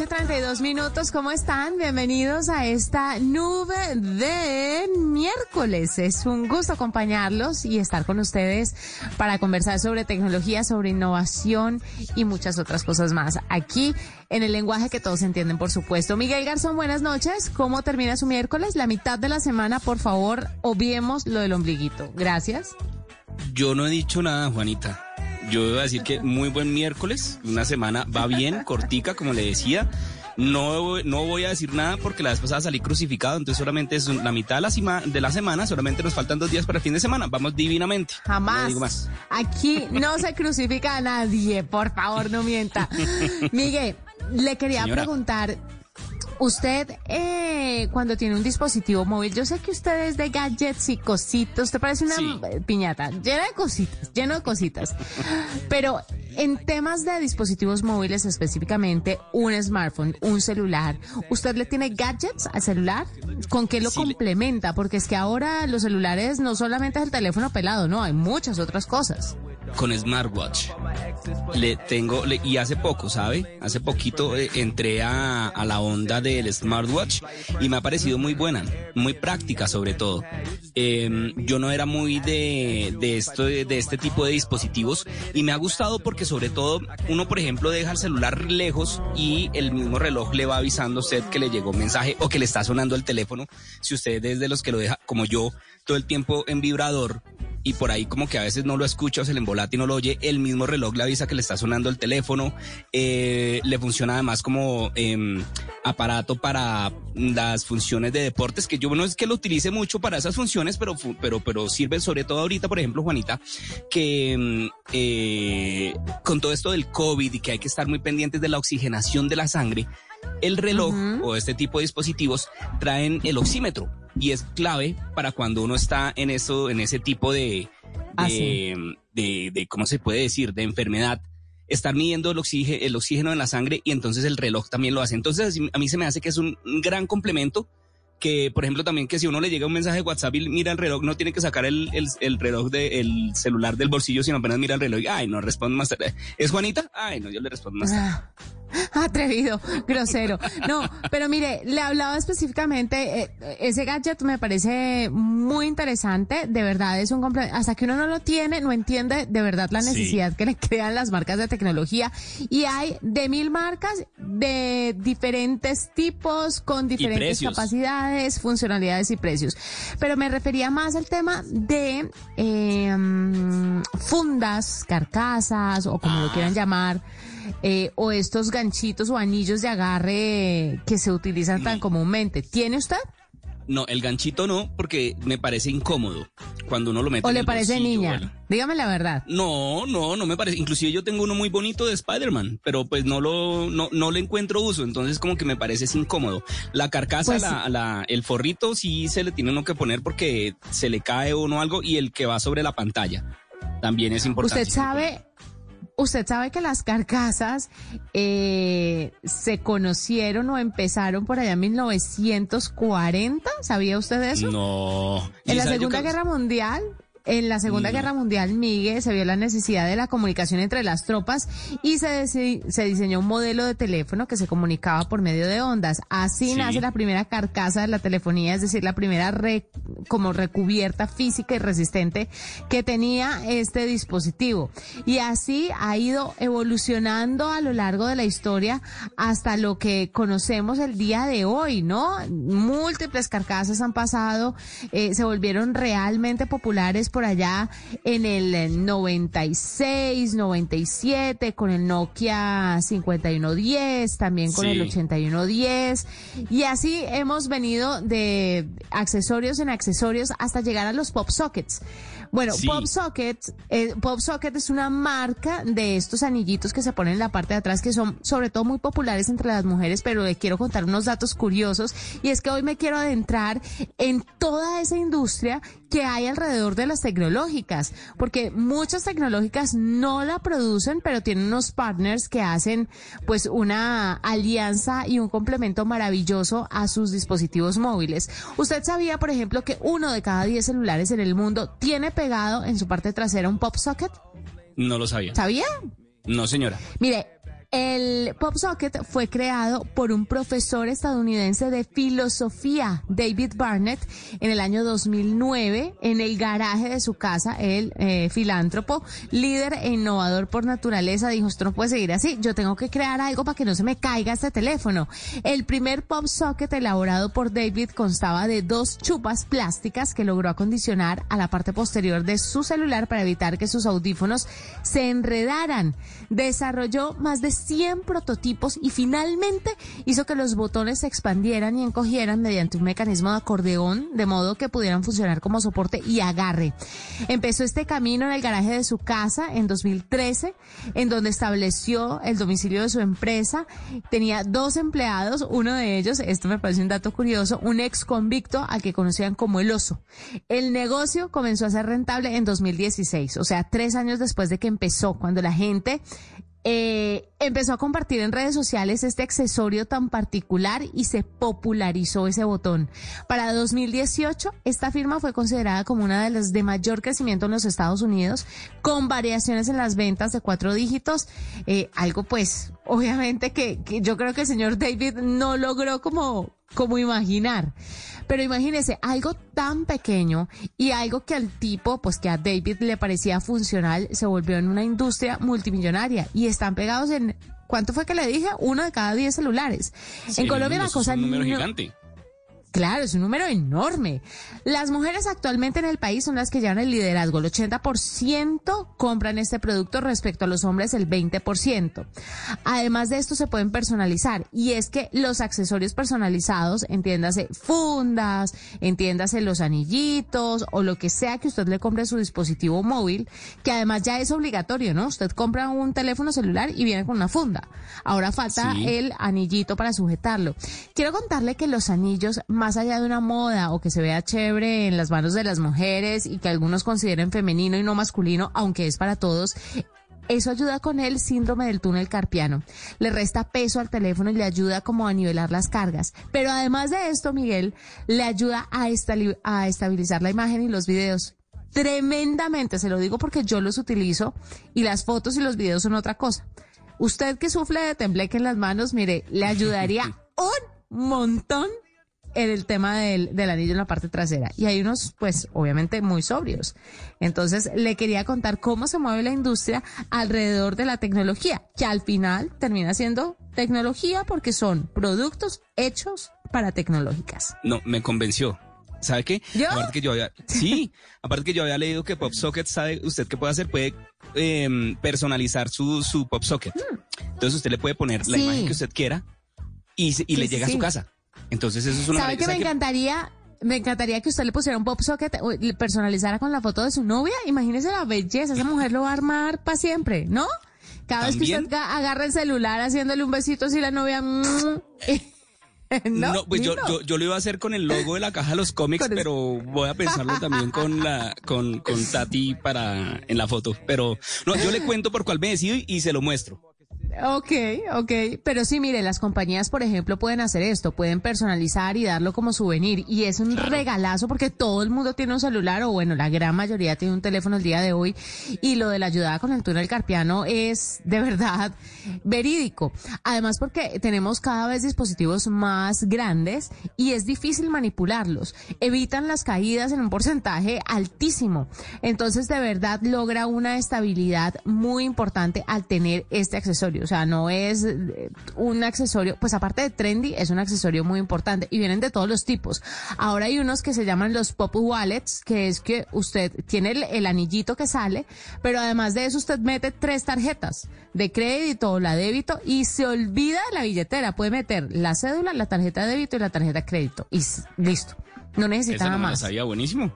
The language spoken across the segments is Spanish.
noche, 32 minutos. ¿Cómo están? Bienvenidos a esta nube de miércoles. Es un gusto acompañarlos y estar con ustedes para conversar sobre tecnología, sobre innovación y muchas otras cosas más. Aquí en el lenguaje que todos entienden, por supuesto. Miguel Garzón, buenas noches. ¿Cómo termina su miércoles? La mitad de la semana, por favor, obviemos lo del ombliguito. Gracias. Yo no he dicho nada, Juanita. Yo iba a decir que muy buen miércoles, una semana va bien, cortica, como le decía. No, no voy a decir nada porque la vez pasada salí crucificado, entonces solamente es la mitad de la, de la semana, solamente nos faltan dos días para el fin de semana. Vamos divinamente. Jamás. más. Aquí no se crucifica a nadie, por favor, no mienta. Miguel, le quería preguntar, Usted, eh, cuando tiene un dispositivo móvil, yo sé que usted es de gadgets y cositos, usted parece una piñata, llena de cositas, lleno de cositas. Pero en temas de dispositivos móviles específicamente, un smartphone, un celular, ¿usted le tiene gadgets al celular? ¿Con qué lo complementa? Porque es que ahora los celulares no solamente es el teléfono pelado, no, hay muchas otras cosas con smartwatch. Le tengo, y hace poco, ¿sabe? Hace poquito eh, entré a, a, la onda del smartwatch y me ha parecido muy buena, muy práctica sobre todo. Em, yo no era muy de, de, esto, de, de, este tipo de dispositivos y me ha gustado porque sobre todo uno, por ejemplo, deja el celular lejos y el mismo reloj le va avisando a usted que le llegó un mensaje o que le está sonando el teléfono. Si usted es de los que lo deja, como yo, todo el tiempo en vibrador, y por ahí como que a veces no lo escucha o se le embolata y no lo oye, el mismo reloj le avisa que le está sonando el teléfono, eh, le funciona además como eh, aparato para las funciones de deportes, que yo no es que lo utilice mucho para esas funciones, pero, pero, pero sirve sobre todo ahorita, por ejemplo, Juanita, que em, eh, con todo esto del COVID y que hay que estar muy pendientes de la oxigenación de la sangre, el reloj o este tipo de dispositivos traen el oxímetro y es clave para cuando uno está en eso, en ese tipo de, ah, de, de, ¿cómo se puede decir? De enfermedad estar midiendo el oxígeno, el oxígeno en la sangre y entonces el reloj también lo hace. Entonces a mí se me hace que es un gran complemento que, por ejemplo, también que si uno le llega un mensaje de WhatsApp y mira el reloj, no tiene que sacar el, el, reloj del celular del bolsillo, sino apenas mira el reloj. Ay, no responde más. ¿Es Juanita? Ay, no, yo le respondo más. Ah, atrevido, grosero. No, pero mire, le hablaba específicamente, eh, ese gadget me parece muy interesante, de verdad es un hasta que uno no lo tiene, no entiende de verdad la necesidad que le crean las marcas de tecnología y hay de mil marcas de diferentes tipos, con diferentes capacidades, funcionalidades y precios. Pero me refería más al tema de em, fundas, carcasas o como lo ah. quieran llamar. Eh, o estos ganchitos o anillos de agarre que se utilizan tan comúnmente. ¿Tiene usted? No, el ganchito no, porque me parece incómodo cuando uno lo mete. ¿O le parece niña? Dígame la verdad. No, no, no me parece. Inclusive yo tengo uno muy bonito de Spider-Man, pero pues no lo, no, no le encuentro uso, entonces como que me parece incómodo. La carcasa, pues la, la, el forrito sí se le tiene uno que poner porque se le cae uno algo y el que va sobre la pantalla también es importante. Usted sabe, Usted sabe que las carcasas eh, se conocieron o empezaron por allá en 1940. ¿Sabía usted eso? No. En la Segunda Guerra Mundial en la Segunda Guerra Mundial, Miguel, se vio la necesidad de la comunicación entre las tropas y se, se diseñó un modelo de teléfono que se comunicaba por medio de ondas. Así nace la primera carcasa de la telefonía, es decir, la primera como recubierta física y resistente que tenía este dispositivo. Y así ha ido evolucionando a lo largo de la historia hasta lo que conocemos el día de hoy, ¿no? Múltiples carcasas han pasado, eh, se volvieron realmente populares por allá en el 96, 97, con el Nokia 5110, también con el 8110. Y así hemos venido de accesorios en accesorios hasta llegar a los pop sockets. Bueno, Pop Socket, eh, Pop Socket es una marca de estos anillitos que se ponen en la parte de atrás que son sobre todo muy populares entre las mujeres, pero le quiero contar unos datos curiosos y es que hoy me quiero adentrar en toda esa industria que hay alrededor de las tecnológicas, porque muchas tecnológicas no la producen, pero tienen unos partners que hacen pues una alianza y un complemento maravilloso a sus dispositivos móviles. ¿Usted sabía, por ejemplo, que uno de cada diez celulares en el mundo tiene pegado en su parte trasera un pop socket? No lo sabía. ¿Sabía? No, señora. Mire, El Pop Socket fue creado por un profesor estadounidense de filosofía, David Barnett, en el año 2009 en el garaje de su casa. El eh, filántropo, líder e innovador por naturaleza, dijo, esto no puede seguir así, yo tengo que crear algo para que no se me caiga este teléfono. El primer Pop Socket elaborado por David constaba de dos chupas plásticas que logró acondicionar a la parte posterior de su celular para evitar que sus audífonos se enredaran. Desarrolló más de 100 prototipos y finalmente hizo que los botones se expandieran y encogieran mediante un mecanismo de acordeón, de modo que pudieran funcionar como soporte y agarre. Empezó este camino en el garaje de su casa en 2013, en donde estableció el domicilio de su empresa. Tenía dos empleados, uno de ellos, esto me parece un dato curioso, un ex convicto al que conocían como el oso. El negocio comenzó a ser rentable en 2016, o sea, tres años después de que empezó, cuando la gente eh, empezó a compartir en redes sociales este accesorio tan particular y se popularizó ese botón. Para 2018, esta firma fue considerada como una de las de mayor crecimiento en los Estados Unidos, con variaciones en las ventas de cuatro dígitos, eh, algo pues obviamente que, que yo creo que el señor David no logró como, como imaginar. Pero imagínese, algo tan pequeño y algo que al tipo, pues que a David le parecía funcional, se volvió en una industria multimillonaria y están pegados en, ¿cuánto fue que le dije? Uno de cada diez celulares. en Colombia la cosa... Es un número gigante. Claro, es un número enorme. Las mujeres actualmente en el país son las que llevan el liderazgo. El 80% compran este producto respecto a los hombres el 20%. Además de esto se pueden personalizar y es que los accesorios personalizados, entiéndase fundas, entiéndase los anillitos o lo que sea que usted le compre a su dispositivo móvil, que además ya es obligatorio, ¿no? Usted compra un teléfono celular y viene con una funda. Ahora falta el anillito para sujetarlo. Quiero contarle que los anillos más allá de una moda o que se vea chévere en las manos de las mujeres y que algunos consideren femenino y no masculino, aunque es para todos, eso ayuda con el síndrome del túnel carpiano. Le resta peso al teléfono y le ayuda como a nivelar las cargas. Pero además de esto, Miguel, le ayuda a, a estabilizar la imagen y los videos. Tremendamente, se lo digo porque yo los utilizo y las fotos y los videos son otra cosa. Usted que sufre de tembleque en las manos, mire, le ayudaría un montón en el tema del, del, anillo en la parte trasera. Y hay unos, pues, obviamente muy sobrios. Entonces, le quería contar cómo se mueve la industria alrededor de la tecnología, que al final termina siendo tecnología porque son productos hechos para tecnológicas. No, me convenció. ¿Sabe qué? ¿Yo? Aparte que yo había, sí, aparte que yo había leído que PopSocket sabe usted qué puede hacer, puede eh, personalizar su, su PopSocket. Entonces usted le puede poner la Sí. imagen que usted quiera y, y Sí, le sí, llega a su casa. Entonces eso es una ¿Sabe que me encantaría? Me encantaría que usted le pusiera un pop socket o le personalizara con la foto de su novia. Imagínese la belleza, esa mujer lo va a armar para siempre, ¿no? Cada vez que usted ga- agarra el celular haciéndole un besito así la novia... mm, no, No, pues yo, yo, yo lo iba a hacer con el logo de la caja de los cómics, pero voy a pensarlo también con la, con, con Tati para, en la foto. Pero, no, yo le cuento por cuál me decido y, y se lo muestro. Ok, ok. Pero sí, mire, las compañías, por ejemplo, pueden hacer esto, pueden personalizar y darlo como souvenir. Y es un regalazo porque todo el mundo tiene un celular, o bueno, la gran mayoría tiene un teléfono el día de hoy. Y lo de la ayuda con el túnel carpiano es de verdad verídico. Además, porque tenemos cada vez dispositivos más grandes y es difícil manipularlos. Evitan las caídas en un porcentaje altísimo. Entonces, de verdad, logra una estabilidad muy importante al tener este accesorio. O sea, no es eh, un accesorio, pues aparte de trendy, es un accesorio muy importante y vienen de todos los tipos. Ahora hay unos que se llaman los pop wallets, que es que usted tiene el, el anillito que sale, pero además de eso usted mete tres tarjetas de crédito o la débito y se olvida de la billetera. Puede meter la cédula, la tarjeta de débito y la tarjeta de crédito y listo. No necesita Esa nada no más. sabía, buenísimo.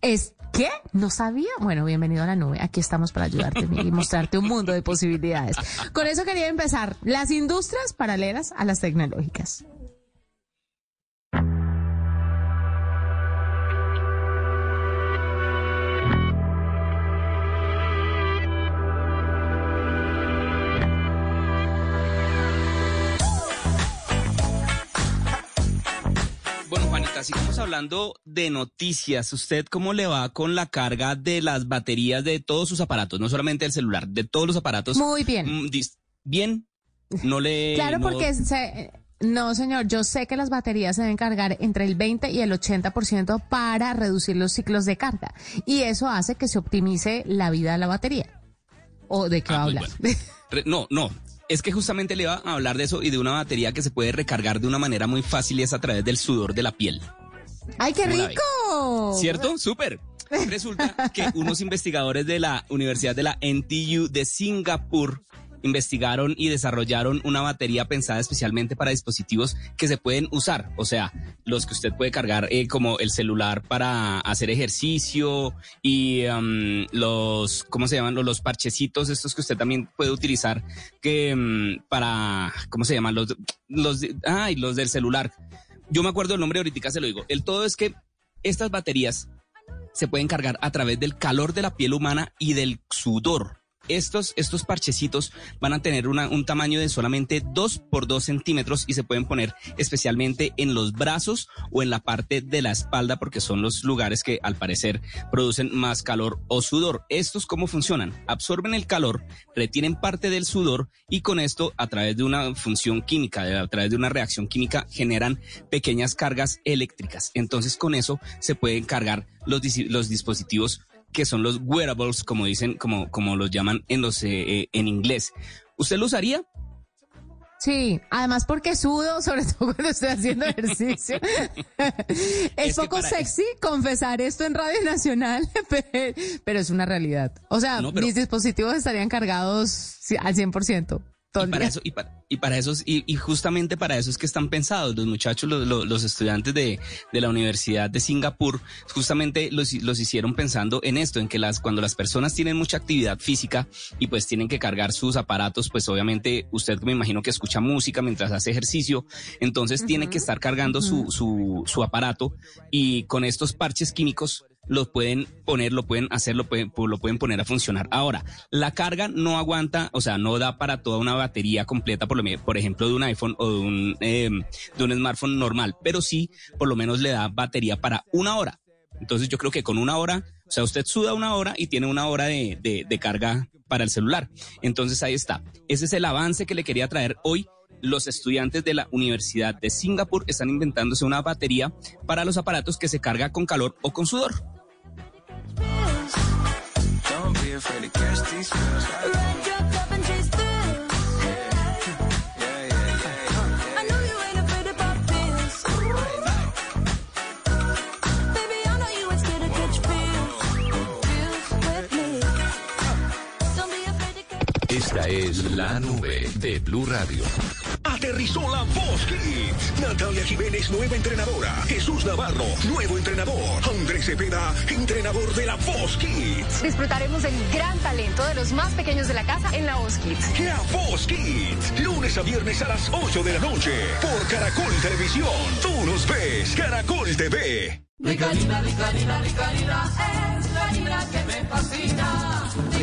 ¿Es qué? ¿No sabía? Bueno, bienvenido a la nube. Aquí estamos para ayudarte y mostrarte un mundo de posibilidades. Con eso quería empezar. Las industrias paralelas a las tecnológicas. Juanita, sigamos hablando de noticias. ¿Usted cómo le va con la carga de las baterías de todos sus aparatos? No solamente el celular, de todos los aparatos. Muy bien. Mm, bien, no le... Claro, no- porque se- no, señor, yo sé que las baterías se deben cargar entre el 20 y el 80% para reducir los ciclos de carga. Y eso hace que se optimice la vida de la batería. ¿O de qué va Ah, a pues hablar? bueno. No, no. Es que justamente le iba a hablar de eso y de una batería que se puede recargar de una manera muy fácil y es a través del sudor de la piel. ¡Ay, qué rico! ¿Cierto? Súper. Resulta que unos investigadores de la Universidad de la NTU de Singapur investigaron y desarrollaron una batería pensada especialmente para dispositivos que se pueden usar, o sea, los que usted puede cargar eh, como el celular para hacer ejercicio y um, los, ¿cómo se llaman? Los, parchecitos, estos que usted también puede utilizar que um, para, ¿cómo se llaman? Los, los, ay, los del celular. Yo me acuerdo el nombre ahorita se lo digo. El todo es que estas baterías se pueden cargar a través del calor de la piel humana y del sudor. Estos, estos parchecitos van a tener un tamaño de solamente 2 por 2 centímetros y se pueden poner especialmente en los brazos o en la parte de la espalda porque son los lugares que al parecer producen más calor o sudor. ¿Estos cómo funcionan? Absorben el calor, retienen parte del sudor y con esto a través de una función química, a través de una reacción química generan pequeñas cargas eléctricas. Entonces con eso se pueden cargar los dispositivos que son los wearables, como dicen, como, como los llaman en los eh, eh, en inglés. ¿Usted lo usaría? Sí, además porque sudo, sobre todo cuando estoy haciendo ejercicio. es, poco sexy confesar esto en Radio Nacional, pe- pero es una realidad. O sea, No, pero- mis dispositivos estarían cargados al 100%. Y para eso, y para, y para esos, y, y justamente para eso es que están pensados los muchachos, los, los, los estudiantes de, de la Universidad de Singapur, justamente los, los hicieron pensando en esto, en que las, cuando las personas tienen mucha actividad física y pues tienen que cargar sus aparatos, pues obviamente usted me imagino que escucha música mientras hace ejercicio, entonces tiene que estar cargando su, su, su aparato y con estos parches químicos lo pueden poner, lo pueden hacer, lo pueden, lo pueden poner a funcionar. Ahora, la carga no aguanta, o sea, no da para toda una batería completa, por, lo, por ejemplo, de un iPhone o de un, eh, de un smartphone normal, pero sí, por lo menos le da batería para una hora. Entonces yo creo que con una hora, o sea, usted suda una hora y tiene una hora de, de carga para el celular. Entonces ahí está. Ese es el avance que le quería traer hoy. Los estudiantes de la Universidad de Singapur están inventándose una batería para los aparatos que se carga con calor o con sudor. Don't be afraid to catch these feels. Ride your cup and chase thrills. Yeah, yeah, yeah. I know you ain't afraid to pop pills. Baby, I know you ain't scared to catch feels. Feels with me. Don't be afraid to catch Esta es la nube de Blue Radio. Aterrizó la Voz Kids. Natalia Jiménez, nueva entrenadora. Jesús Navarro, nuevo entrenador. Andrés Cepeda, entrenador de la Voz Kids. Disfrutaremos del gran talento de los más pequeños de la casa en la Voz Kids. La Voz Kids. Lunes a viernes a las 8 de la noche. Por Caracol Televisión. Tú nos ves. Caracol TV.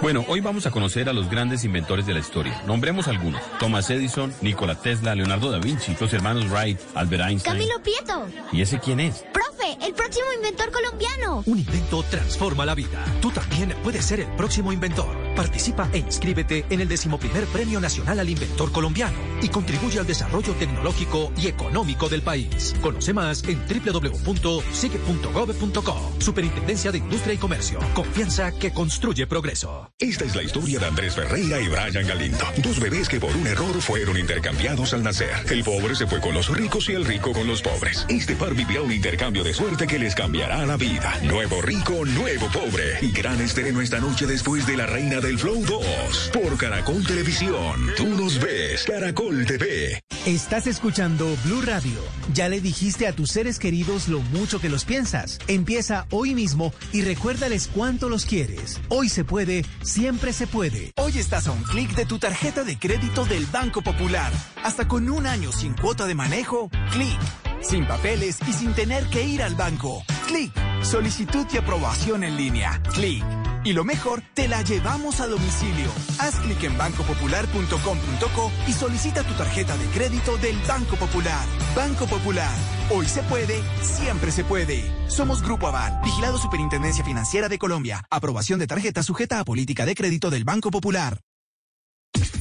Bueno, hoy vamos a conocer a los grandes inventores de la historia. Nombremos algunos. Thomas Edison, Nikola Tesla, Leonardo da Vinci, los hermanos Wright, Albert Einstein. Camilo Prieto. ¿Y ese quién es? Profe, el próximo inventor colombiano. Un invento transforma la vida. Tú también puedes ser el próximo inventor. Participa e inscríbete en el decimoprimer Premio Nacional al Inventor Colombiano y contribuye al desarrollo tecnológico y económico del país. Conoce más en www.sigue.gov.co. Superintendencia de Industria y Comercio. Confianza que construye progreso. Esta es la historia de Andrés Ferreira y Brian Galindo. Dos bebés que por un error fueron intercambiados al nacer. El pobre se fue con los ricos y el rico con los pobres. Este par vivirá un intercambio de suerte que les cambiará la vida. Nuevo rico, nuevo pobre. Y gran estreno esta noche después de La Reina del Flow 2. Por Caracol Televisión. Tú nos ves. Caracol TV. Estás escuchando Blue Radio. Ya le dijiste a tus seres queridos lo mucho que los piensas. Empieza hoy mismo y recuérdales cuánto los quieres. Hoy se puede, siempre se puede. Hoy estás a un clic de tu tarjeta de crédito del Banco Popular. Hasta con un año sin cuota de manejo, clic. Sin papeles y sin tener que ir al banco. Clic. Solicitud y aprobación en línea. Clic. Y lo mejor, te la llevamos a domicilio. Haz clic en bancopopular.com.co y solicita tu tarjeta de crédito del Banco Popular. Banco Popular. Hoy se puede, siempre se puede. Somos Grupo Aval, vigilado Superintendencia Financiera de Colombia. Aprobación de tarjeta sujeta a política de crédito del Banco Popular.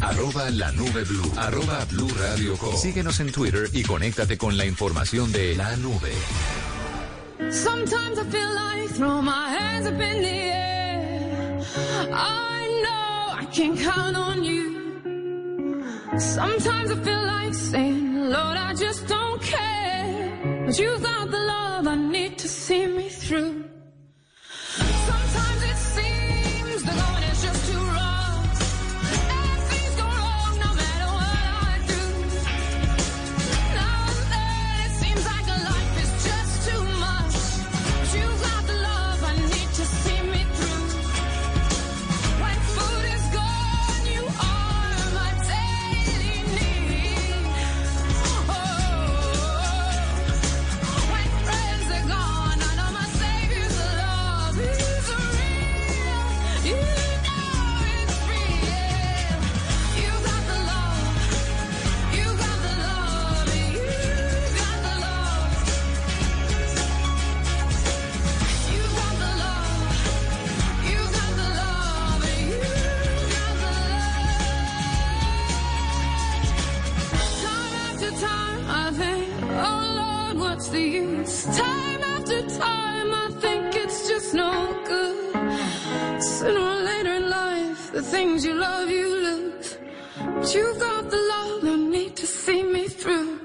Arroba la nube blue. Arroba blue radio com. Síguenos en Twitter y conéctate con la información de la nube. Sometimes I feel like throw my hands up in the air. I know I can count on you. Sometimes I feel like saying, Lord, I just don't care. But you got the love I need to see me through. Lord, what's the use? Time after time, I think it's just no good. Sooner or later in life, the things you love, you lose. But you got the love I need to see me through.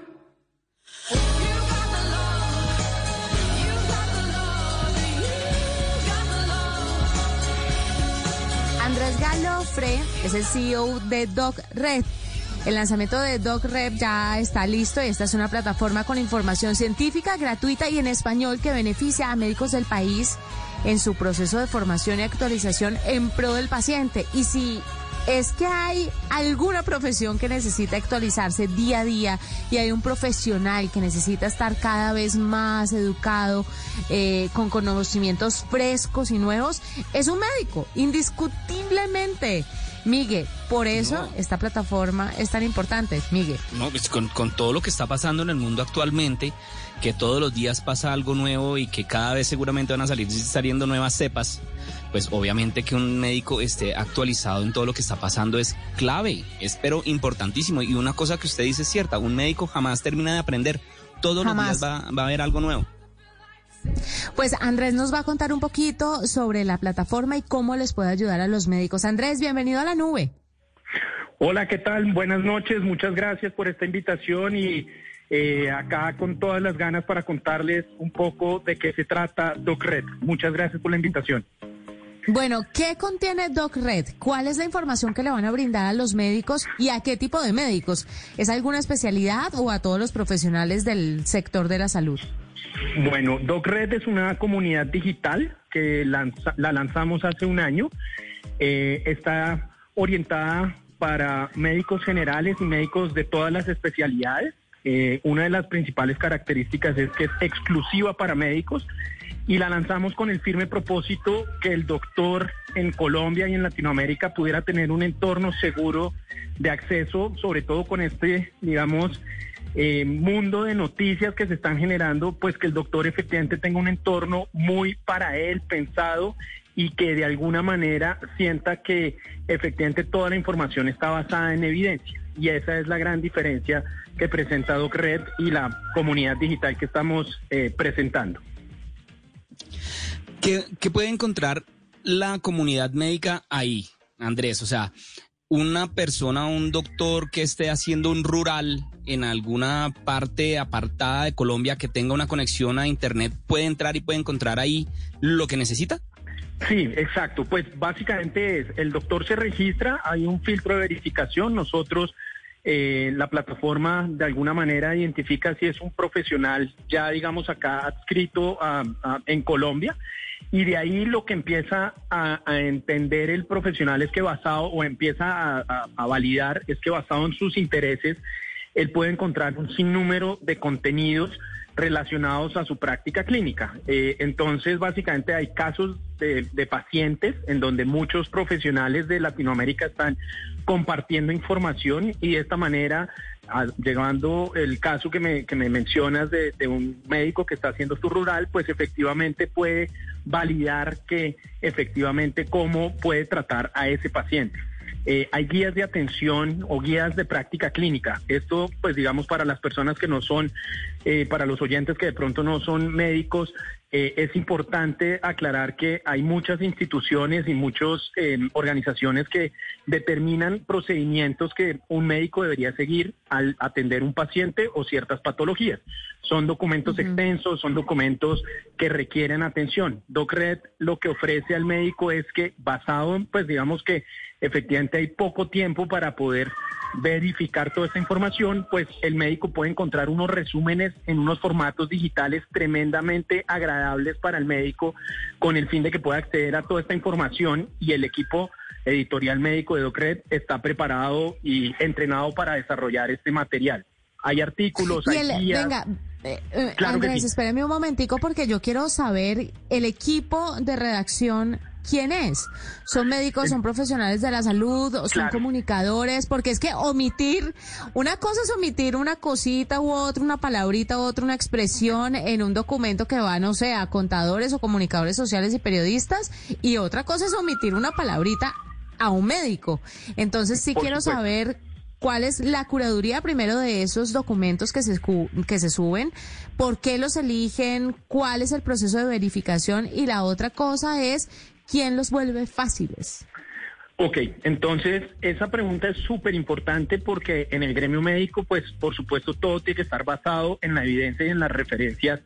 Andrés Galofre es el CEO de Doc Red. El lanzamiento de Doc Red ya está listo y esta es una plataforma con información científica gratuita y en español que beneficia a médicos del país en su proceso de formación y actualización en pro del paciente. Y si es que hay alguna profesión que necesita actualizarse día a día y hay un profesional que necesita estar cada vez más educado, eh, con conocimientos frescos y nuevos, es un médico, indiscutiblemente. Miguel, por eso No. esta plataforma es tan importante, Miguel. No, pues con, con todo lo que está pasando en el mundo actualmente, que todos los días pasa algo nuevo y que cada vez seguramente van a salir saliendo nuevas cepas, pues obviamente que un médico esté actualizado en todo lo que está pasando es clave, es pero importantísimo. Y una cosa que usted dice es cierta, un médico jamás termina de aprender, todos Jamás. los días va, va a haber algo nuevo. Pues Andrés nos va a contar un poquito sobre la plataforma y cómo les puede ayudar a los médicos. Andrés, bienvenido a la nube. Hola, ¿qué tal? Buenas noches, muchas gracias por esta invitación y eh, acá con todas las ganas para contarles un poco de qué se trata DocRed. Muchas gracias por la invitación. Bueno, ¿qué contiene DocRed? ¿Cuál es la información que le van a brindar a los médicos y a qué tipo de médicos? ¿Es alguna especialidad o a todos los profesionales del sector de la salud? Bueno, DocRed es una comunidad digital que la lanzamos hace un año. Eh, está orientada para médicos generales y médicos de todas las especialidades. Eh, una de las principales características es que es exclusiva para médicos y la lanzamos con el firme propósito que el doctor en Colombia y en Latinoamérica pudiera tener un entorno seguro de acceso, sobre todo con este, digamos, eh, mundo de noticias que se están generando, pues que el doctor efectivamente tenga un entorno muy para él pensado y que de alguna manera sienta que efectivamente toda la información está basada en evidencia. Y esa es la gran diferencia que presenta DocRed y la comunidad digital que estamos eh, presentando. ¿Qué, puede encontrar la comunidad médica ahí, Andrés? O sea, una persona, un doctor que esté haciendo un rural en alguna parte apartada de Colombia que tenga una conexión a Internet, puede entrar y puede encontrar ahí lo que necesita. Sí, exacto. Pues básicamente es, el doctor se registra, hay un filtro de verificación, nosotros, eh, la plataforma de alguna manera identifica si es un profesional ya digamos acá adscrito a- en Colombia y de ahí lo que empieza a, entender el profesional es que basado o empieza a, validar es que basado en sus intereses él puede encontrar un sinnúmero de contenidos relacionados a su práctica clínica. Eh, entonces, básicamente hay casos de pacientes en donde muchos profesionales de Latinoamérica están compartiendo información y de esta manera a- llegando el caso que me, que me mencionas de, un médico que está haciendo su rural, pues efectivamente puede validar que efectivamente cómo puede tratar a ese paciente. Eh, hay guías de atención o guías de práctica clínica. Esto, pues digamos, para las personas que no son, eh, para los oyentes que de pronto no son médicos, eh, es importante aclarar que hay muchas instituciones y muchas organizaciones que determinan procedimientos que un médico debería seguir al atender un paciente o ciertas patologías. Son documentos extensos, son documentos que requieren atención. DocRed lo que ofrece al médico es que basado en, pues digamos que efectivamente hay poco tiempo para poder verificar toda esta información, pues el médico puede encontrar unos resúmenes en unos formatos digitales tremendamente agradables para el médico con el fin de que pueda acceder a toda esta información y el equipo editorial médico de DocRed está preparado y entrenado para desarrollar este material. Hay artículos, Y hay el- guías. venga, eh, eh, Claro Andrés, sí. espéreme un momentico porque yo quiero saber el equipo de redacción. ¿Quién es? ¿Son médicos, son profesionales de la salud, son Claro. comunicadores? Porque es que omitir, una cosa es omitir una cosita u otra, una palabrita u otra, una expresión en un documento que va, no sé, a contadores o comunicadores sociales y periodistas, y otra cosa es omitir una palabrita a un médico. Entonces sí Por quiero supuesto. saber cuál es la curaduría primero de esos documentos que se, que se suben, por qué los eligen, cuál es el proceso de verificación y la otra cosa es quién los vuelve fáciles. Ok, entonces esa pregunta es súper importante porque en el gremio médico, pues por supuesto todo tiene que estar basado en la evidencia y en las referencias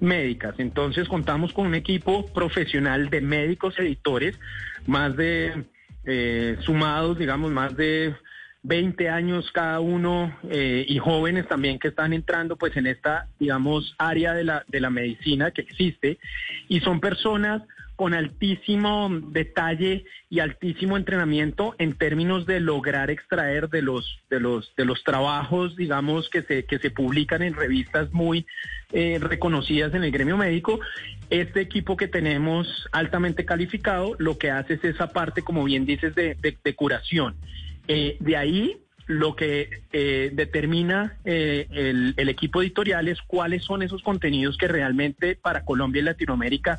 médicas. Entonces contamos con un equipo profesional de médicos editores, más de eh, sumados, digamos, más de 20 años cada uno eh, y jóvenes también que están entrando pues en esta, digamos, área de la, de la medicina que existe y son personas con altísimo detalle y altísimo entrenamiento en términos de lograr extraer de los de los de los trabajos digamos que se que se publican en revistas muy eh, reconocidas en el gremio médico. Este equipo que tenemos altamente calificado lo que hace es esa parte como bien dices de, de- curación. Eh, de ahí lo que eh, determina eh, el equipo editorial es cuáles son esos contenidos que realmente para Colombia y Latinoamérica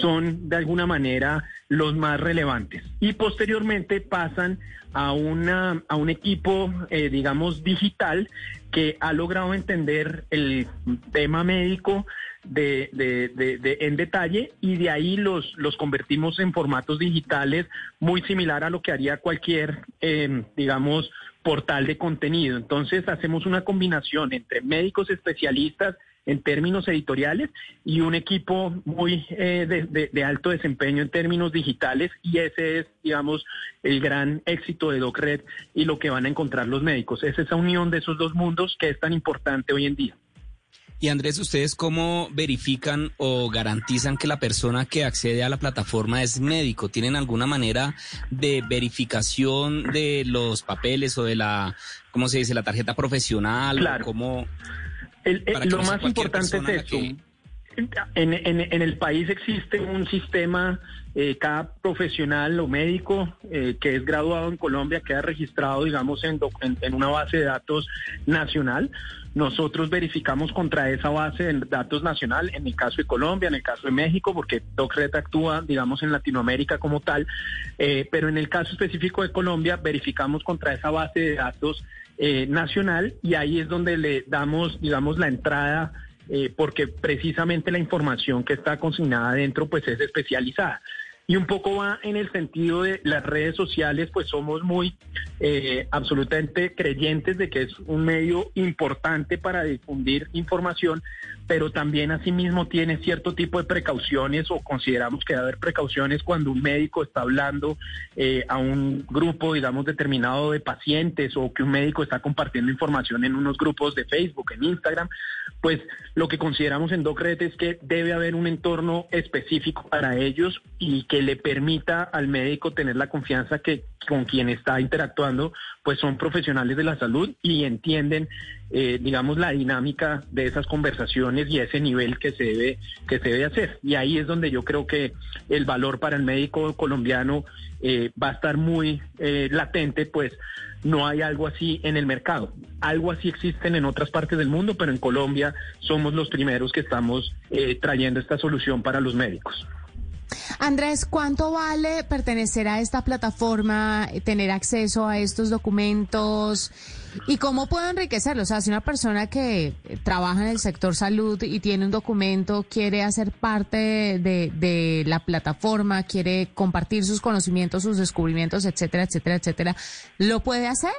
son de alguna manera los más relevantes. Y posteriormente pasan a, una, a un equipo, eh, digamos, digital que ha logrado entender el tema médico de, en detalle y de ahí los, los convertimos en formatos digitales muy similar a lo que haría cualquier, eh, digamos, portal de contenido. Entonces hacemos una combinación entre médicos especialistas en términos editoriales y un equipo muy eh, de, de- de alto desempeño en términos digitales y ese es, digamos, el gran éxito de DocRed y lo que van a encontrar los médicos. Es esa unión de esos dos mundos que es tan importante hoy en día. Y Andrés, ¿ustedes cómo verifican o garantizan que la persona que accede a la plataforma es médico? ¿Tienen alguna manera de verificación de los papeles o de la, ¿cómo se dice?, la tarjeta profesional? Claro. ¿O ¿Cómo? El- que lo no más importante es esto. que- En, en- en el país existe un sistema, eh, cada profesional o médico eh, que es graduado en Colombia queda registrado, digamos, en- en una base de datos nacional. Nosotros verificamos contra esa base de datos nacional, en el caso de Colombia, en el caso de México, porque DocRed actúa, digamos, en Latinoamérica como tal, eh, pero en el caso específico de Colombia, verificamos contra esa base de datos eh, nacional y ahí es donde le damos, digamos, la entrada eh, porque precisamente la información que está consignada dentro pues es especializada. Y un poco va en el sentido de las redes sociales, pues somos muy eh, absolutamente creyentes de que es un medio importante para difundir información, pero también asimismo tiene cierto tipo de precauciones o consideramos que debe haber precauciones cuando un médico está hablando eh, a un grupo, digamos, determinado de pacientes o que un médico está compartiendo información en unos grupos de Facebook, en Instagram, pues lo que consideramos en DocRed es que debe haber un entorno específico para ellos y que le permita al médico tener la confianza que con quien está interactuando, pues son profesionales de la salud y entienden, eh, digamos, la dinámica de esas conversaciones y ese nivel que se debe que se debe hacer. Y ahí es donde yo creo que el valor para el médico colombiano eh, va a estar muy eh, latente, pues no hay algo así en el mercado. Algo así existen en otras partes del mundo, pero en Colombia somos los primeros que estamos eh, trayendo esta solución para los médicos. Andrés, ¿cuánto vale pertenecer a esta plataforma, tener acceso a estos documentos y cómo puedo enriquecerlo? O sea, si una persona que eh, trabaja en el sector salud y tiene un documento, quiere hacer parte de, de la plataforma, quiere compartir sus conocimientos, sus descubrimientos, etcétera, etcétera, etcétera, ¿lo puede hacer?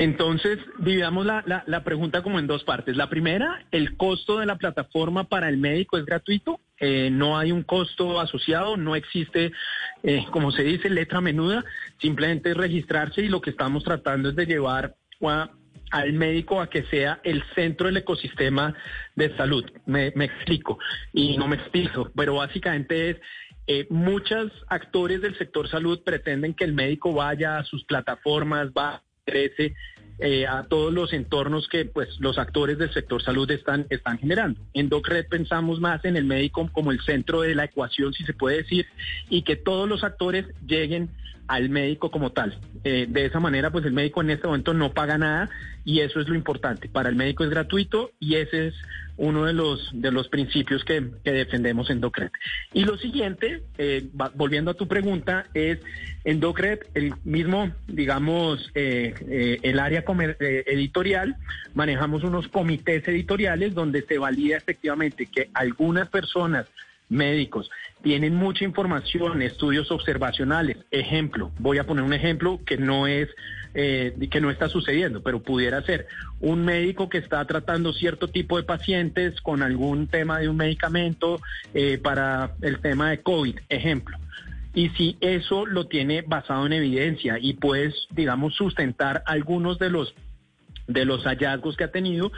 Entonces, dividamos la, la, la, pregunta como en dos partes. La primera, el costo de la plataforma para el médico es gratuito, eh, no hay un costo asociado, no existe, eh, como se dice, letra menuda, simplemente es registrarse y lo que estamos tratando es de llevar al médico a que sea el centro del ecosistema de salud. Me, me explico y no me explico, pero básicamente es eh, muchos actores del sector salud pretenden que el médico vaya a sus plataformas, va crece eh, a todos los entornos que pues los actores del sector salud están, están generando. En DocRed pensamos más en el médico como el centro de la ecuación, si se puede decir, y que todos los actores lleguen al médico como tal. Eh, de esa manera, pues el médico en este momento no paga nada y eso es lo importante. Para el médico es gratuito y ese es uno de los de los principios que, que defendemos en DOCRED. Y lo siguiente, eh, volviendo a tu pregunta, es en DOCRED el mismo, digamos, eh, eh, el área editorial, manejamos unos comités editoriales donde se valida efectivamente que algunas personas médicos, tienen mucha información, estudios observacionales. Ejemplo, voy a poner un ejemplo que no es eh, que no está sucediendo, pero pudiera ser un médico que está tratando cierto tipo de pacientes con algún tema de un medicamento eh, para el tema de COVID, ejemplo. Y si eso lo tiene basado en evidencia y puedes, digamos, sustentar algunos de los de los hallazgos que ha tenido,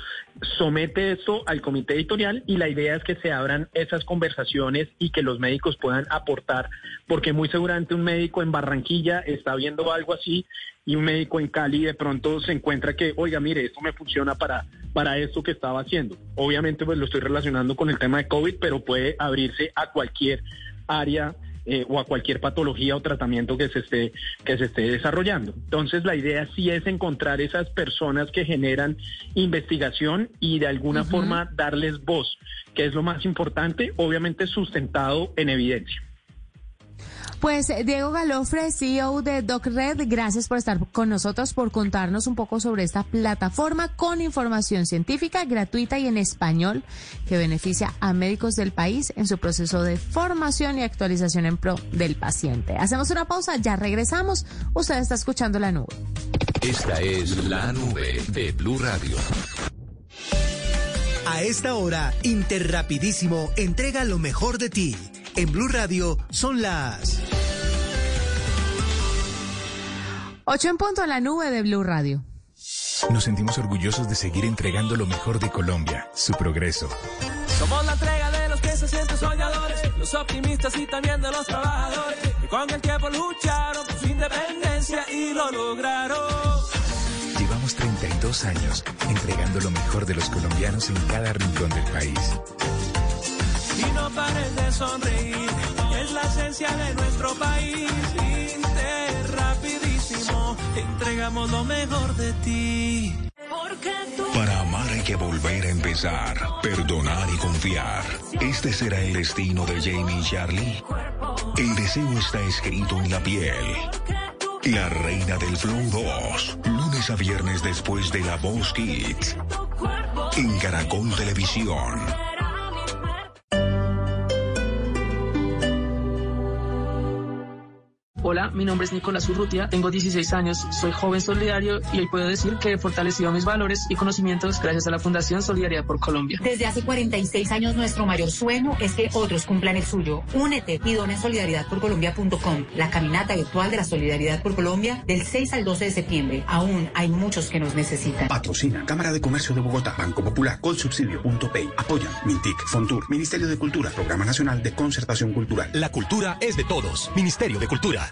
somete esto al comité editorial y la idea es que se abran esas conversaciones y que los médicos puedan aportar, porque muy seguramente un médico en Barranquilla está viendo algo así y un médico en Cali de pronto se encuentra que, oiga, mire, esto me funciona para, para esto que estaba haciendo. Obviamente pues lo estoy relacionando con el tema de COVID, pero puede abrirse a cualquier área eh, o a cualquier patología o tratamiento que se esté que se esté desarrollando. Entonces la idea sí es encontrar esas personas que generan investigación y de alguna uh -huh. forma darles voz, que es lo más importante, obviamente sustentado en evidencia. Pues Diego Galofre, CEO de DocRed, gracias por estar con nosotros, por contarnos un poco sobre esta plataforma con información científica gratuita y en español que beneficia a médicos del país en su proceso de formación y actualización en pro del paciente. Hacemos una pausa, ya regresamos. Usted está escuchando la nube. Esta es la nube de Blue Radio. A esta hora, Interrapidísimo entrega lo mejor de ti. En Blue Radio son las 8 en punto en la nube de Blue Radio. Nos sentimos orgullosos de seguir entregando lo mejor de Colombia, su progreso. Somos la entrega de los que se sienten soñadores, los optimistas y también de los trabajadores, que con el tiempo lucharon por su independencia y lo lograron. Llevamos 32 años entregando lo mejor de los colombianos en cada rincón del país. Para amar hay que volver a empezar, perdonar y confiar. Este será el destino de Jamie y Charlie. El deseo está escrito en la piel. La reina del Flow 2, lunes a viernes después de La Voz Kids. En Caracol Televisión. Hola, mi nombre es Nicolás Urrutia, tengo 16 años, soy joven solidario y hoy puedo decir que he fortalecido mis valores y conocimientos gracias a la Fundación Solidaridad por Colombia. Desde hace 46 años nuestro mayor sueño es que otros cumplan el suyo. Únete y dona en solidaridadporcolombia.com, la caminata virtual de la Solidaridad por Colombia del 6 al 12 de septiembre. Aún hay muchos que nos necesitan. Patrocina Cámara de Comercio de Bogotá, Banco Popular, Colsubsidio.pay. Apoyan Mintic, Fontur, Ministerio de Cultura, Programa Nacional de Concertación Cultural. La cultura es de todos. Ministerio de Cultura.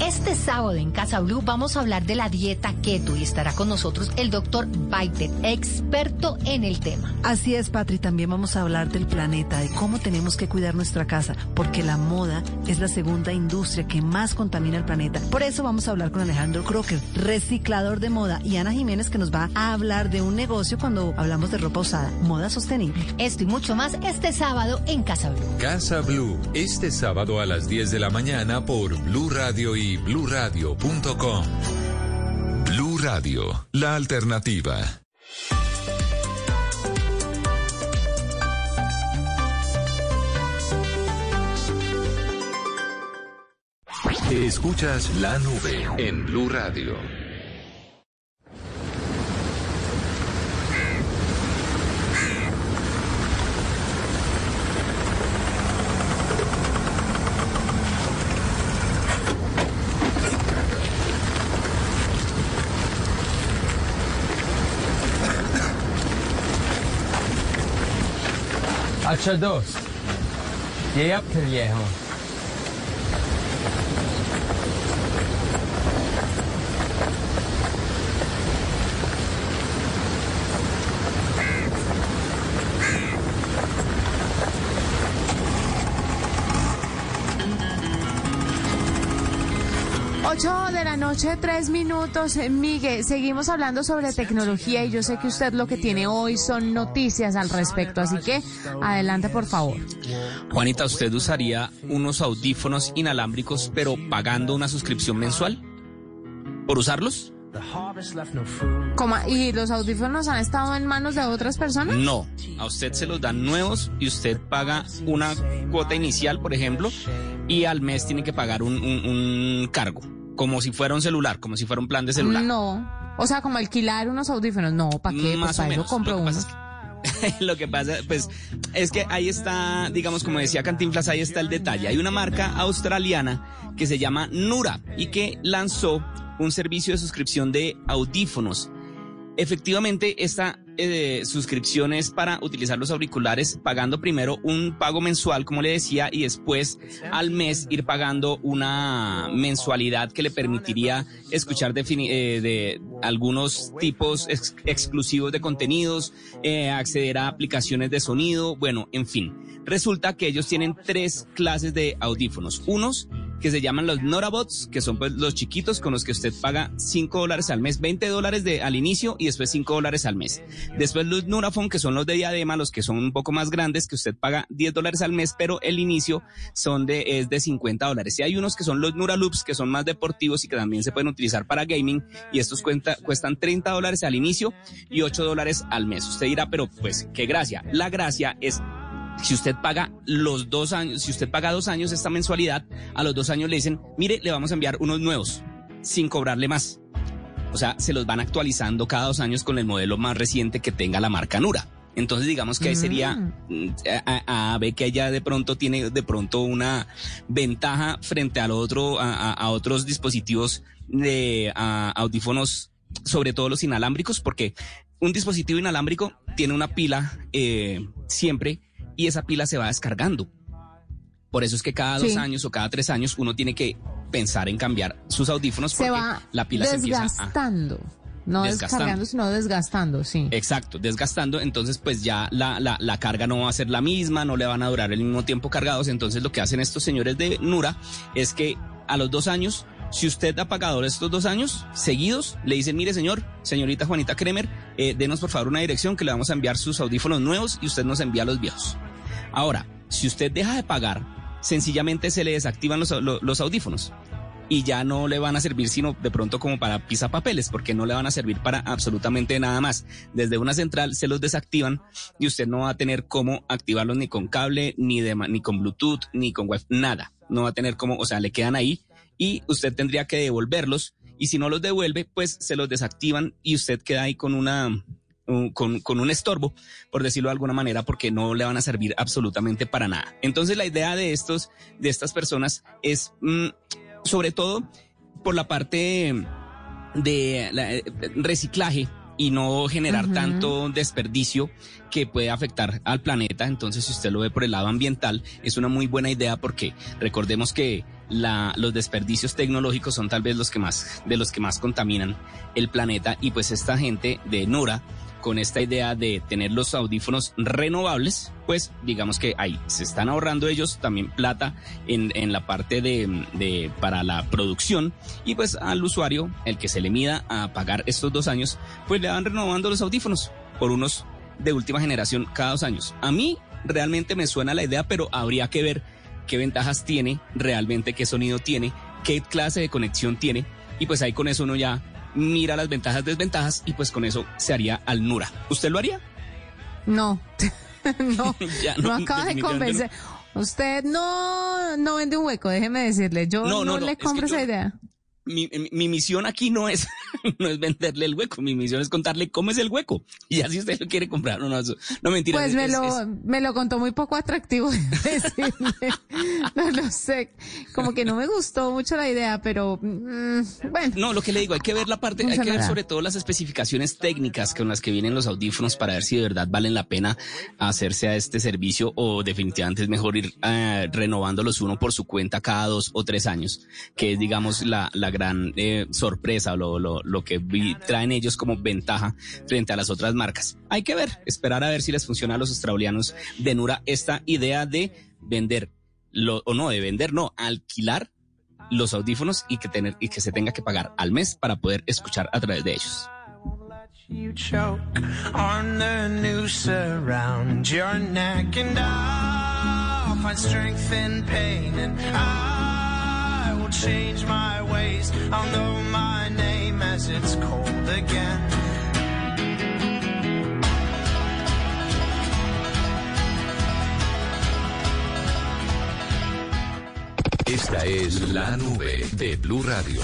Este sábado en Casa Blue vamos a hablar de la dieta keto y estará con nosotros el doctor Baited, experto en el tema. Así es, Patri, también vamos a hablar del planeta, de cómo tenemos que cuidar nuestra casa, porque la moda es la segunda industria que más contamina el planeta. Por eso vamos a hablar con Alejandro Crocker, reciclador de moda, y Ana Jiménez, que nos va a hablar de un negocio cuando hablamos de ropa usada, moda sostenible. Esto y mucho más este sábado en Casa Blue. Casa Blue, este sábado a las 10 de la mañana por Blue Radio y bluradio.com. Blue Radio, la alternativa. Escuchas la nube en Blue Radio. अच्छा दोस्त ये अब फिर ये हूँ। Noche, tres minutos. Eh, Miguel, seguimos hablando sobre tecnología y yo sé que usted lo que tiene hoy son noticias al respecto, así que adelante, por favor. Juanita, ¿usted usaría unos audífonos inalámbricos pero pagando una suscripción mensual? ¿Por usarlos? ¿Y los audífonos han estado en manos de otras personas? No, a usted se los dan nuevos y usted paga una cuota inicial, por ejemplo, y al mes tiene que pagar un, un- un cargo, como si fuera un celular, como si fuera un plan de celular. No. O sea, como alquilar unos audífonos. No, ¿para qué? Más Pues o para eso menos. compro Lo que unos. Lo que pasa, pues, es que ahí está, digamos, como decía Cantinflas, ahí está el detalle. Hay una marca australiana que se llama Nura y que lanzó un servicio de suscripción de audífonos. Efectivamente, esta eh, suscripción es para utilizar los auriculares pagando primero un pago mensual, como le decía, y después al mes ir pagando una mensualidad que le permitiría escuchar defini- eh, de algunos tipos ex- exclusivos de contenidos, eh, acceder a aplicaciones de sonido, bueno, en fin. Resulta que ellos tienen tres clases de audífonos. Unos que se llaman los Norabots, que son pues los chiquitos con los que usted paga 5 dólares al mes, 20 dólares de, al inicio y después 5 dólares al mes. Después los Nurafone, que son los de diadema, los que son un poco más grandes, que usted paga 10 dólares al mes, pero el inicio son de, es de 50 dólares. Y hay unos que son los Nuraloops, que son más deportivos y que también se pueden utilizar para gaming, y estos cuenta, cuestan 30 dólares al inicio y 8 dólares al mes. Usted dirá, pero pues, qué gracia. La gracia es si usted paga los dos años, si usted paga dos años esta mensualidad, a los dos años le dicen, mire, le vamos a enviar unos nuevos, sin cobrarle más. O sea, se los van actualizando cada dos años con el modelo más reciente que tenga la marca Nura. Entonces digamos que ahí sería mm, a, a- a ver que ella de pronto tiene de pronto una ventaja frente al otro, a, a- a otros dispositivos de audífonos, sobre todo los inalámbricos, porque un dispositivo inalámbrico tiene una pila eh, siempre y esa pila se va descargando. Por eso es que cada dos Sí. años o cada tres años uno tiene que pensar en cambiar sus audífonos Se porque va la pila se empieza a desgastando. No Desgastando. descargando, sino desgastando, sí. Exacto, desgastando, entonces pues ya la, la, la carga no va a ser la misma, no le van a durar el mismo tiempo cargados, entonces lo que hacen estos señores de Nura es que a los dos años, si usted ha pagado estos dos años seguidos, le dicen, mire señor, señorita Juanita Kremer, eh, denos por favor una dirección que le vamos a enviar sus audífonos nuevos y usted nos envía los viejos. Ahora, si usted deja de pagar, sencillamente se le desactivan los, lo- los audífonos y ya no le van a servir sino de pronto como para pisapapeles, porque no le van a servir para absolutamente nada más. Desde una central se los desactivan y usted no va a tener cómo activarlos ni con cable, ni, de, ni con Bluetooth, ni con web, nada. No va a tener cómo, o sea, le quedan ahí y usted tendría que devolverlos y si no los devuelve, pues se los desactivan y usted queda ahí con una un- con, con un estorbo, por decirlo de alguna manera, porque no le van a servir absolutamente para nada. Entonces la idea de estos, de estas personas es, mm, sobre todo, por la parte de la, eh, reciclaje y no generar tanto desperdicio que puede afectar al planeta. Entonces, si usted lo ve por el lado ambiental, es una muy buena idea porque recordemos que la, los desperdicios tecnológicos son tal vez los que más, de los que más contaminan el planeta y pues esta gente de Nura con esta idea de tener los audífonos renovables, pues digamos que ahí se están ahorrando ellos también plata en, en la parte de, de- para la producción y pues al usuario, el que se le mida a pagar estos dos años, pues le van renovando los audífonos por unos de última generación cada dos años. A mí realmente me suena la idea, pero habría que ver qué ventajas tiene realmente, qué sonido tiene, qué clase de conexión tiene y pues ahí con eso uno ya mira las ventajas, desventajas y pues con eso se haría al Nura. ¿Usted lo haría? No, no, Ya, no no, acaba de convencer. Usted no, no vende un hueco, déjeme decirle. Yo No, no, le compro esa idea. Mi, mi- mi misión aquí no es, no es venderle el hueco, mi misión es contarle cómo es el hueco. Y así usted lo quiere comprar. No, no, no mentira. Pues es- me es- lo, es- me lo contó muy poco atractivo. no lo sé. Como que no me gustó mucho la idea, pero mm, bueno. No, lo que le digo, hay que ver la parte, hay que ver sobre todo las especificaciones técnicas con las que vienen los audífonos para ver si de verdad valen la pena hacerse a este servicio o definitivamente es mejor ir eh, renovándolos uno por su cuenta cada dos o tres años, que es digamos la, la gran eh, sorpresa o lo, lo, lo que vi- traen ellos como ventaja frente a las otras marcas. Hay que ver, esperar a ver si les funciona a los australianos de Nura esta idea de vender, lo, o no, de vender, no, alquilar los audífonos y que tener y que se tenga que pagar al mes para poder escuchar a través de ellos. You choke on the noose around your neck, and I'll find strength in pain, and I will change my ways. I'll know my name as it's cold again. Esta es la nube de Blue Radio.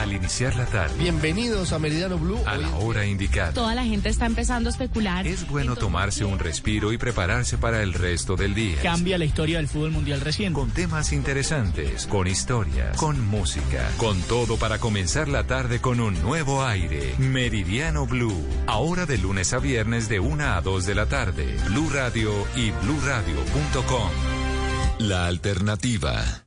Al iniciar la tarde, Bienvenidos a Meridiano Blue. a la hora indicada, Toda la gente está empezando a especular. es bueno tomarse un respiro y prepararse para el resto del día. Cambia la historia del fútbol mundial reciente. Con temas interesantes, con historias, con música, con todo para comenzar la tarde con un nuevo aire. Meridiano Blue. Ahora de lunes a viernes de 1 a 2 de la tarde. Blue Radio y bluradio.com. La alternativa.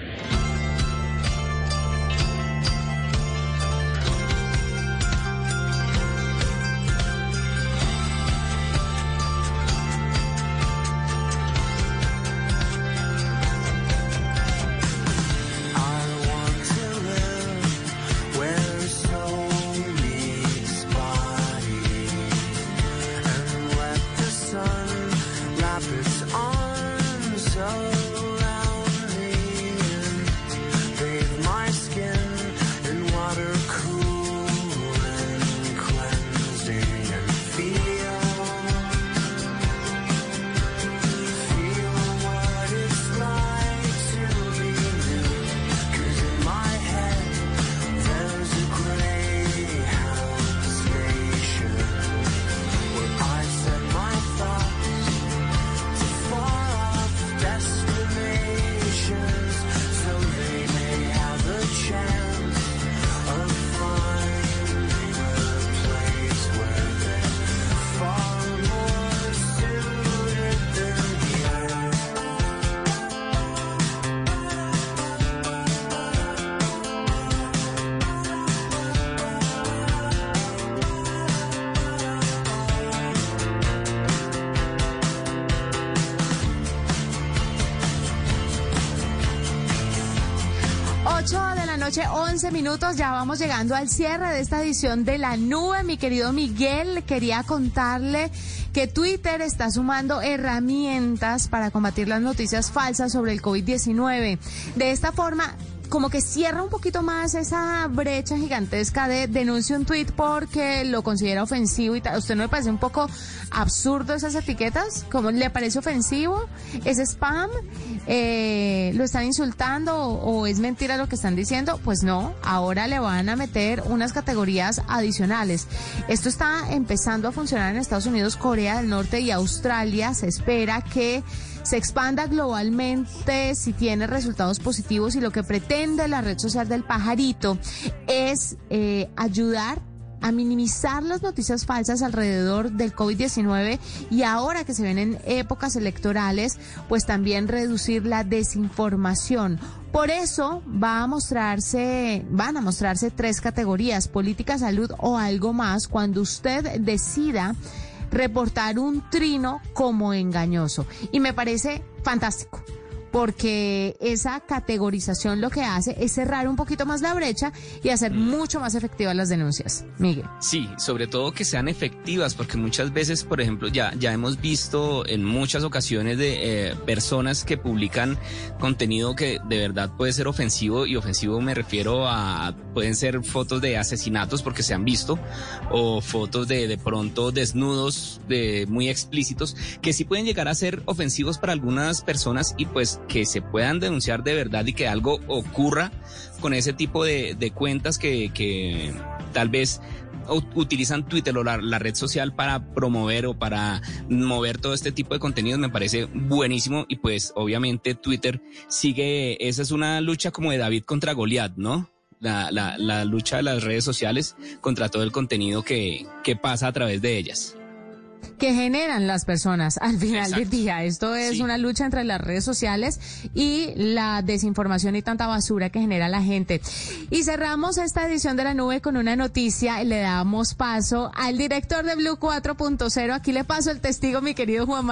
Noche, 11 minutos, ya vamos llegando al cierre de esta edición de La Nube. Mi querido Miguel, quería contarle que Twitter está sumando herramientas para combatir las noticias falsas sobre el COVID-19. De esta forma, como que cierra un poquito más esa brecha gigantesca de denuncia un tweet porque lo considera ofensivo y tal. ¿Usted no le parece un poco absurdo esas etiquetas? ¿Cómo le parece ofensivo? ¿Es spam? Eh, ¿Lo están insultando o es mentira lo que están diciendo? Pues no, ahora le van a meter unas categorías adicionales. Esto está empezando a funcionar en Estados Unidos, Corea del Norte y Australia. Se espera que se expanda globalmente si tiene resultados positivos y lo que pretende la red social del pajarito es eh, ayudar a minimizar las noticias falsas alrededor del COVID-19 y ahora que se ven en épocas electorales, pues también reducir la desinformación. Por eso va a mostrarse, van a mostrarse tres categorías, política, salud o algo más, cuando usted decida reportar un trino como engañoso. Y me parece fantástico porque esa categorización lo que hace es cerrar un poquito más la brecha y hacer mucho más efectivas las denuncias. Miguel. Sí, sobre todo que sean efectivas, porque muchas veces, por ejemplo, ya, ya hemos visto en muchas ocasiones de eh, personas que publican contenido que de verdad puede ser ofensivo, y ofensivo me refiero a, pueden ser fotos de asesinatos porque se han visto, o fotos de de pronto desnudos de muy explícitos, que sí pueden llegar a ser ofensivos para algunas personas y pues que se puedan denunciar de verdad y que algo ocurra con ese tipo de, cuentas que, que tal vez utilizan Twitter o la, la red social para promover o para mover todo este tipo de contenidos me parece buenísimo y pues obviamente Twitter sigue, esa es una lucha como de David contra Goliat, ¿no? La, la, la lucha de las redes sociales contra todo el contenido que, que pasa a través de ellas. Que generan las personas al final del día. Esto es Sí. una lucha entre las redes sociales y la desinformación y tanta basura que genera la gente. Y cerramos esta edición de la nube con una noticia le damos paso al director de Blue 4.0. Aquí le paso el testigo, mi querido Juan Manuel.